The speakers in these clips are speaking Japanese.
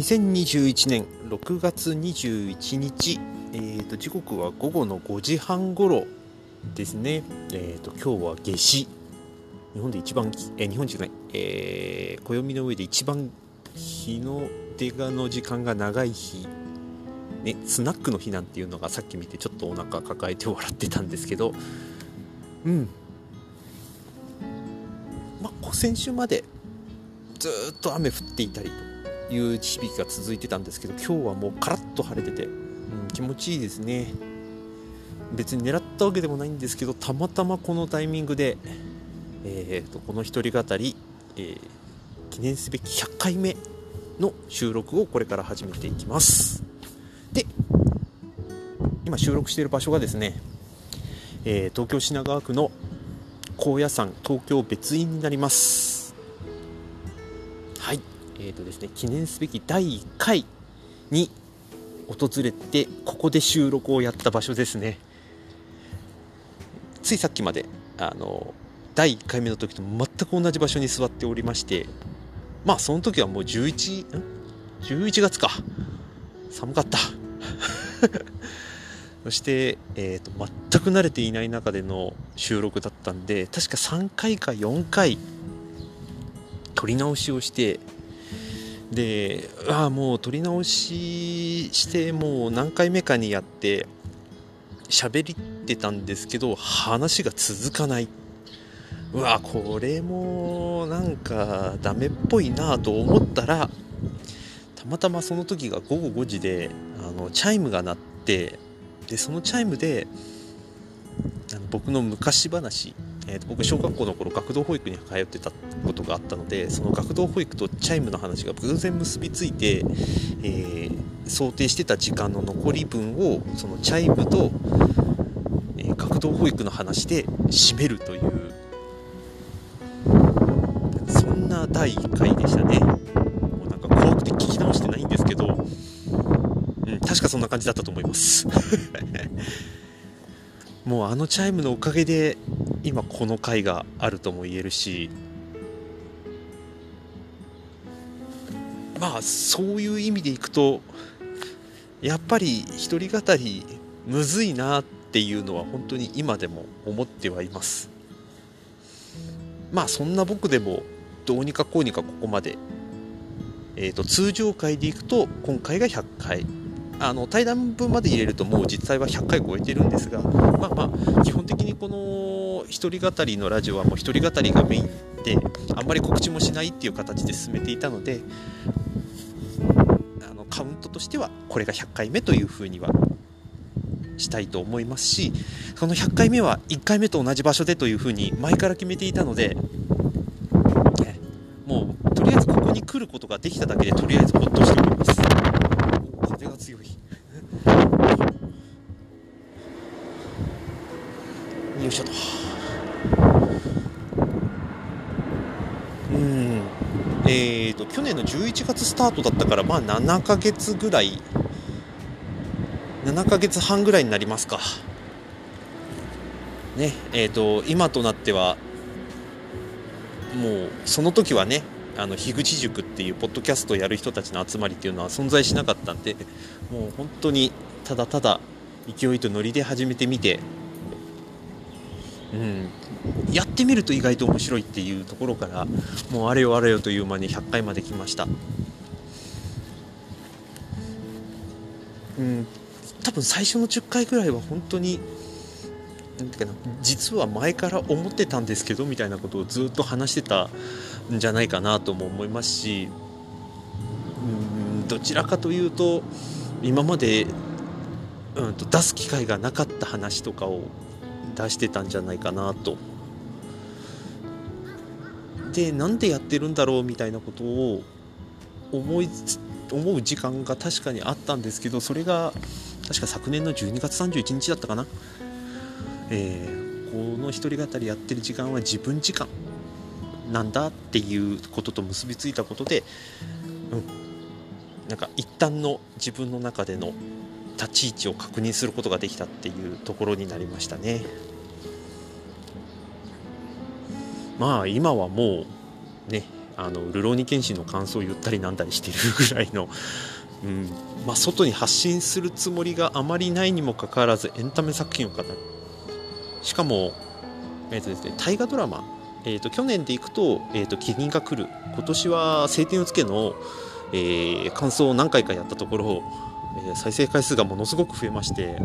2021年6月21日、えー、と時刻は午後の5時半ごろですね、えー、と今日は夏至。日本で一番、えー、日本じゃない、えー、暦の上で一番日の出がの時間が長い日、ね、スナックの日なんていうのがさっき見てちょっとお腹抱えて笑ってたんですけど。うん。まあ先週までずっと雨降っていたりという響きが続いてたんですけど今日はもうカラッと晴れてて、うん、気持ちいいですね。別に狙ったわけでもないんですけどたまたまこのタイミングで、えーと、この一人語り、えー、記念すべき100回目の収録をこれから始めていきます。で今収録している場所がですね、えー、東京品川区の高野山東京別院になります。えーとですね、記念すべき第1回に訪れてここで収録をやった場所ですね。ついさっきまであの第1回目の時と全く同じ場所に座っておりましてまあその時はもう11ん？11月か。寒かった。そして、えー、と全く慣れていない中での収録だったんで確か3回か4回撮り直しをしてでああもう撮り直ししてもう何回目かにやって喋りってたんですけど話が続かない。うわこれもなんかダメっぽいなと思ったらたまたまその時が午後5時であのチャイムが鳴ってでそのチャイムで僕の昔話えー、と僕小学校の頃学童保育に通ってたことがあったのでその学童保育とチャイムの話が偶然結びついて、えー、想定してた時間の残り分をそのチャイムと、えー、学童保育の話で締めるというそんな第1回でしたね。もうなんか怖くて聞き直してないんですけど、うん、確かそんな感じだったと思います。もうあのチャイムのおかげで今この回があるとも言えるしまあそういう意味でいくとやっぱり一人語りむずいなっていうのは本当に今でも思ってはいます。まあそんな僕でもどうにかこうにかここまで、えーと、通常回でいくと今回が100回。あの対談分まで入れるともう実際は100回超えてるんですがまあまあ基本的にこの一人語りのラジオはもう一人語りがメインであんまり告知もしないっていう形で進めていたのであのカウントとしてはこれが100回目というふうにはしたいと思いますしその100回目は1回目と同じ場所でというふうに前から決めていたのでもうとりあえずここに来ることができただけでとりあえずほっとしております。強いよいしょと。うん。えーと去年の11月スタートだったからまあ7ヶ月ぐらい。7ヶ月半ぐらいになりますか。ねえーと今となってはもうその時はねあの樋口塾っていうポッドキャストをやる人たちの集まりっていうのは存在しなかったんでもう本当にただただ勢いとノリで始めてみて、うん、やってみると意外と面白いっていうところからもうあれよあれよという間に100回まで来ました。うん、多分最初の10回ぐらいは本当にかな実は前から思ってたんですけどみたいなことをずっと話してたんじゃないかなとも思いますしうん。どちらかというと今まで、うん、と出す機会がなかった話とかを出してたんじゃないかなと。でなんでやってるんだろうみたいなことを思い思う時間が確かにあったんですけどそれが確か昨年の12月31日だったかなえー、この一人語りやってる時間は自分時間なんだっていうことと結びついたことで、うん、なんか一旦の自分の中での立ち位置を確認することができたっていうところになりましたね。まあ今はもうねあのルローニケンシンの感想を言ったりなんだりしてるぐらいの、うんまあ、外に発信するつもりがあまりないにもかかわらずエンタメ作品を語るしかも、えーとですね、大河ドラマ、えーと、去年でいくと「えーと、キリンが来る」今年は「晴天をつけの」えー、感想を何回かやったところ、え、再生回数がものすごく増えまして。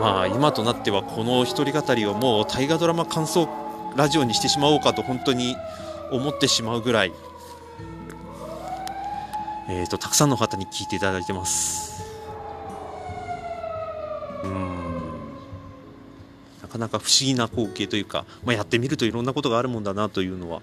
まあ今となってはこの一人語りをもう大河ドラマ感想ラジオにしてしまおうかと本当に思ってしまうぐらい、えーと、たくさんの方に聞いていただいてます。うん。なかなか不思議な光景というか、まあ、やってみるといろんなことがあるもんだなというのは。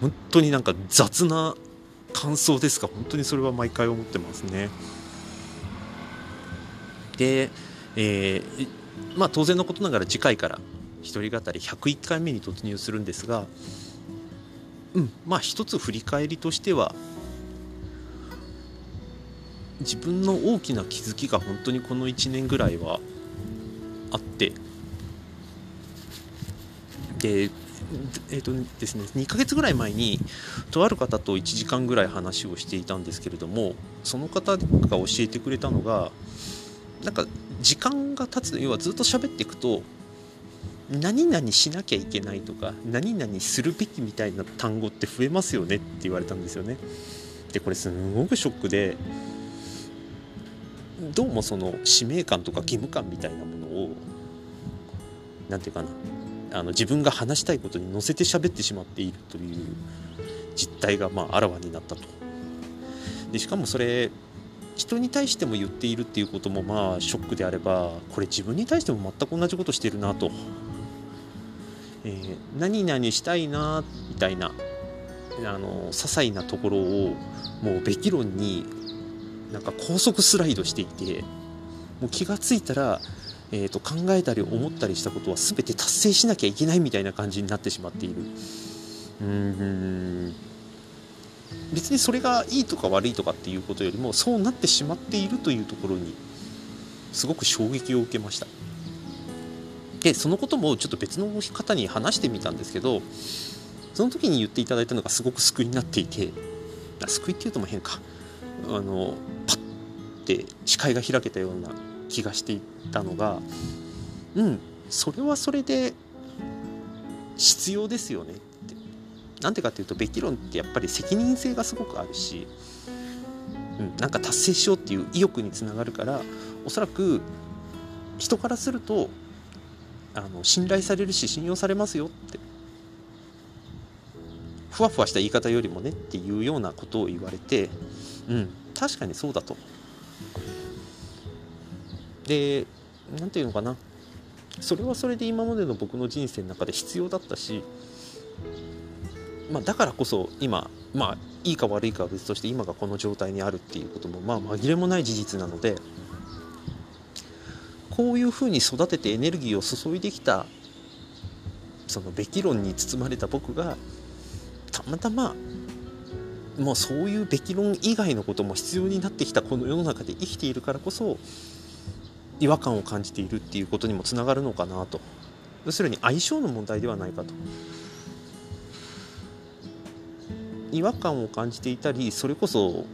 本当になんか雑な感想ですが本当にそれは毎回思ってますね。で、えー、まあ当然のことながら次回から一人語り101回目に突入するんですが、うん、まあ一つ振り返りとしては自分の大きな気づきが本当にこの1年ぐらいはあってでえーとですね、2ヶ月ぐらい前にとある方と1時間ぐらい話をしていたんですけれどもその方が教えてくれたのがなんか時間が経つ要はずっと喋っていくと何々しなきゃいけないとか何々するべきみたいな単語って増えますよねって言われたんですよね。でこれすごくショックでどうもその使命感とか義務感みたいなものを何て言うかなあの自分が話したいことに乗せて喋ってしまっているという実態がまああらわになったと。でしかもそれ人に対しても言っているっていうこともまあショックであればこれ自分に対しても全く同じことしてるなとえー、何々したいなみたいなあの些細なところをもうべき論になんか高速スライドしていてもう気が付いたら、えーと、考えたり思ったりしたことは全て達成しなきゃいけないみたいな感じになってしまっている。うん。別にそれがいいとか悪いとかっていうことよりもそうなってしまっているというところにすごく衝撃を受けました。でそのこともちょっと別の方に話してみたんですけどその時に言っていただいたのがすごく救いになっていて救いっていうとも変か。あのパッて視界が開けたような気がしていたのがうんそれはそれで必要ですよねって。なんでかっていうとべき論ってやっぱり責任性がすごくあるし、うん、なんか達成しようっていう意欲につながるからおそらく人からするとあの信頼されるし信用されますよって。ふわふわした言い方よりもねっていうようなことを言われてうん確かにそうだと。で何て言うのかな。それはそれで今までの僕の人生の中で必要だったし、まあ、だからこそ今まあいいか悪いかは別として今がこの状態にあるっていうこともまあ紛れもない事実なのでこういうふうに育ててエネルギーを注いできたそのべき論に包まれた僕がたまたまもうそういうべき論以外のことも必要になってきたこの世の中で生きているからこそ違和感を感じているっていうことにもつながるのかなと。要するに相性の問題ではないかと。違和感を感じていたりそれこそ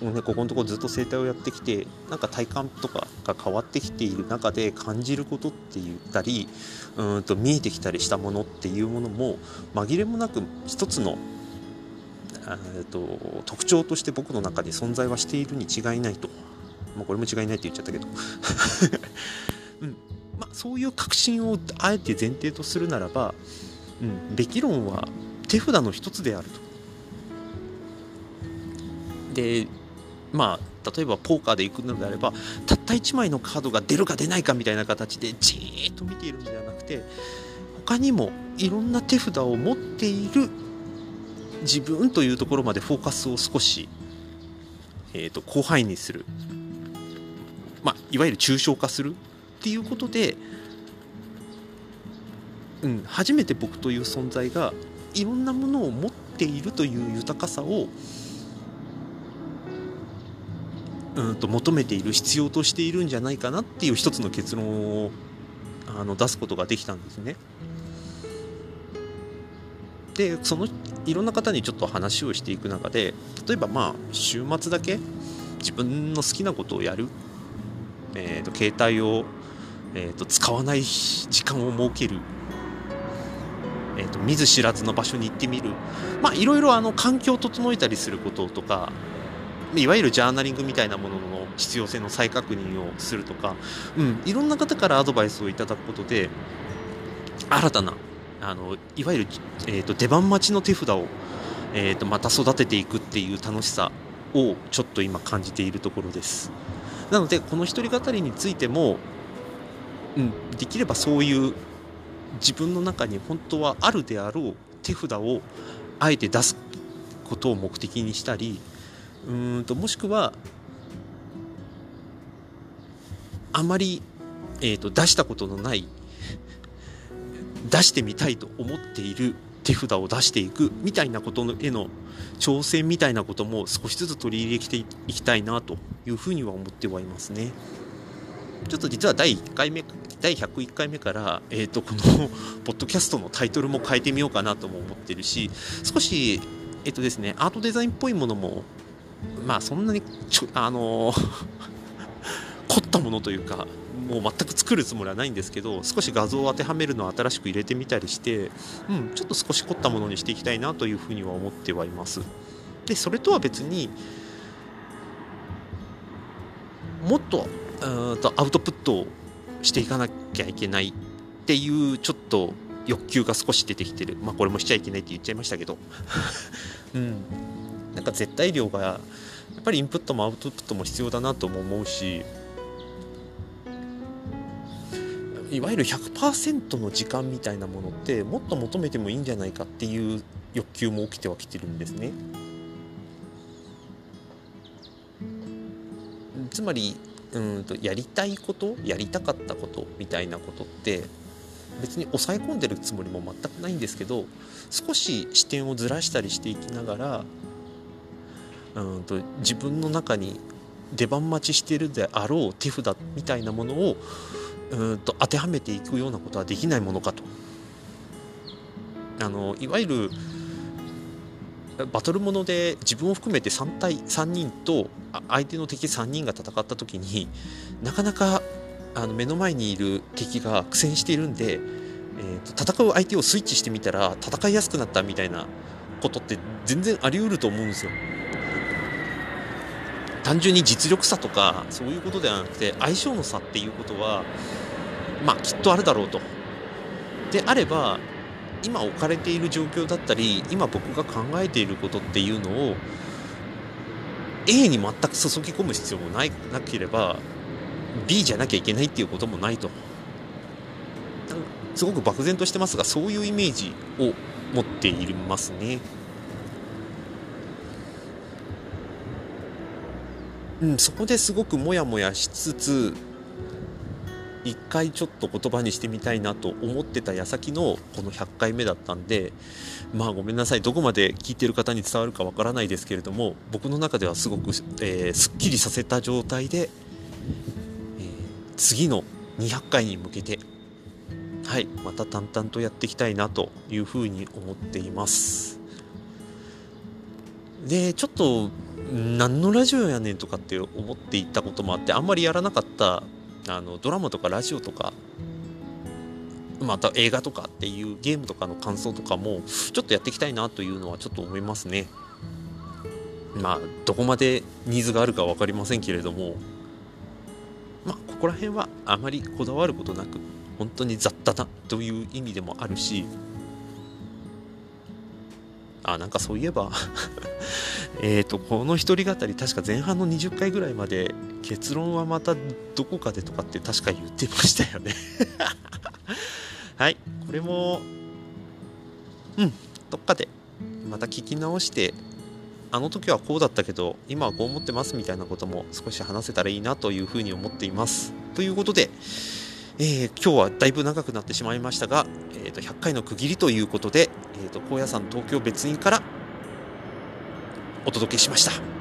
もうねここのところずっと整体をやってきてなんか体感とかが変わってきている中で感じることって言ったりうんと見えてきたりしたものっていうものも紛れもなく一つのえと特徴として僕の中で存在はしているに違いないと、まあ、これも違いないって言っちゃったけど、うん。まあ、そういう確信をあえて前提とするならば、うん、べき論は手札の一つであると。でまあ例えばポーカーで行くのであればたった1枚のカードが出るか出ないかみたいな形でじーっと見ているのではなくて他にもいろんな手札を持っている自分というところまでフォーカスを少し、えーと、広範囲にする、まあ、いわゆる抽象化するっていうことで、うん、初めて僕という存在がいろんなものを持っているという豊かさをうんと求めている必要としているんじゃないかなっていう一つの結論をあの出すことができたんですね。でそのいろんな方にちょっと話をしていく中で例えばまあ週末だけ自分の好きなことをやる、えーと、携帯を、えーと、使わない時間を設ける、えーと、見ず知らずの場所に行ってみる。まあいろいろあの環境を整えたりすることとかいわゆるジャーナリングみたいなものの必要性の再確認をするとか、うん、いろんな方からアドバイスをいただくことで新たなあのいわゆる、えーと、出番待ちの手札を、えーと、また育てていくっていう楽しさをちょっと今感じているところです。なのでこの一人語りについても、うん、できればそういう自分の中に本当はあるであろう手札をあえて出すことを目的にしたりうんともしくはあまり、えーと出したことのない出してみたいと思っている手札を出していくみたいなことへの挑戦みたいなことも少しずつ取り入れていきたいなというふうには思ってはいますね。ちょっと実は第1回目第101回目から、えーと、このポッドキャストのタイトルも変えてみようかなとも思ってるし少し、えっ、ー、とですね、アートデザインっぽいものもまあそんなにちょあの凝ったものというかもう全く作るつもりはないんですけど少し画像を当てはめるのを新しく入れてみたりして、うん、ちょっと少し凝ったものにしていきたいなというふうには思ってはいます。でそれとは別にもっととアウトプットをしていかなきゃいけないっていうちょっと欲求が少し出てきてる。まあこれもしちゃいけないって言っちゃいましたけど。うん。なんか絶対量がやっぱりインプットもアウトプットも必要だなとも思うしいわゆる100%の時間みたいなものってもっと求めてもいいんじゃないかっていう欲求も起きてはきてるんですね。つまりうんとやりたいことやりたかったことみたいなことって別に抑え込んでるつもりも全くないんですけど少し視点をずらしたりしていきながらうんと自分の中に出番待ちしてるであろう手札みたいなものをうんと当てはめていくようなことはできないものかとあのいわゆるバトルもので自分を含めて3対3人と相手の敵3人が戦った時になかなかあの目の前にいる敵が苦戦しているんで、えーと、戦う相手をスイッチしてみたら戦いやすくなったみたいなことって全然あり得ると思うんですよ。単純に実力差とかそういうことではなくて相性の差っていうことはまあきっとあるだろうと。であれば今置かれている状況だったり今僕が考えていることっていうのを A に全く注ぎ込む必要もないなければ B じゃなきゃいけないっていうこともないとすごく漠然としてますがそういうイメージを持っていますね。うん、そこですごくモヤモヤしつつ一回ちょっと言葉にしてみたいなと思ってた矢先のこの100回目だったんでまあごめんなさい。どこまで聞いてる方に伝わるかわからないですけれども僕の中ではすごく、えー、すっきりさせた状態で、えー、次の200回に向けてはいまた淡々とやっていきたいなというふうに思っています。でちょっと何のラジオやねんとかって思っていたこともあってあんまりやらなかったあのドラマとかラジオとかまた映画とかっていうゲームとかの感想とかもちょっとやっていきたいなというのはちょっと思いますね。まあどこまでニーズがあるか分かりませんけれどもまあここら辺はあまりこだわることなく本当に雑多だという意味でもあるしあなんかそういえば。えっとこの一人語り確か前半の20回ぐらいまで結論はまたどこかでとかって確か言ってましたよね。はいこれもうんどっかでまた聞き直してあの時はこうだったけど今はこう思ってますみたいなことも少し話せたらいいなというふうに思っています。ということでえー、今日はだいぶ長くなってしまいましたが、えー、と100回の区切りということで、えー、と高野山東京別院からお届けしました。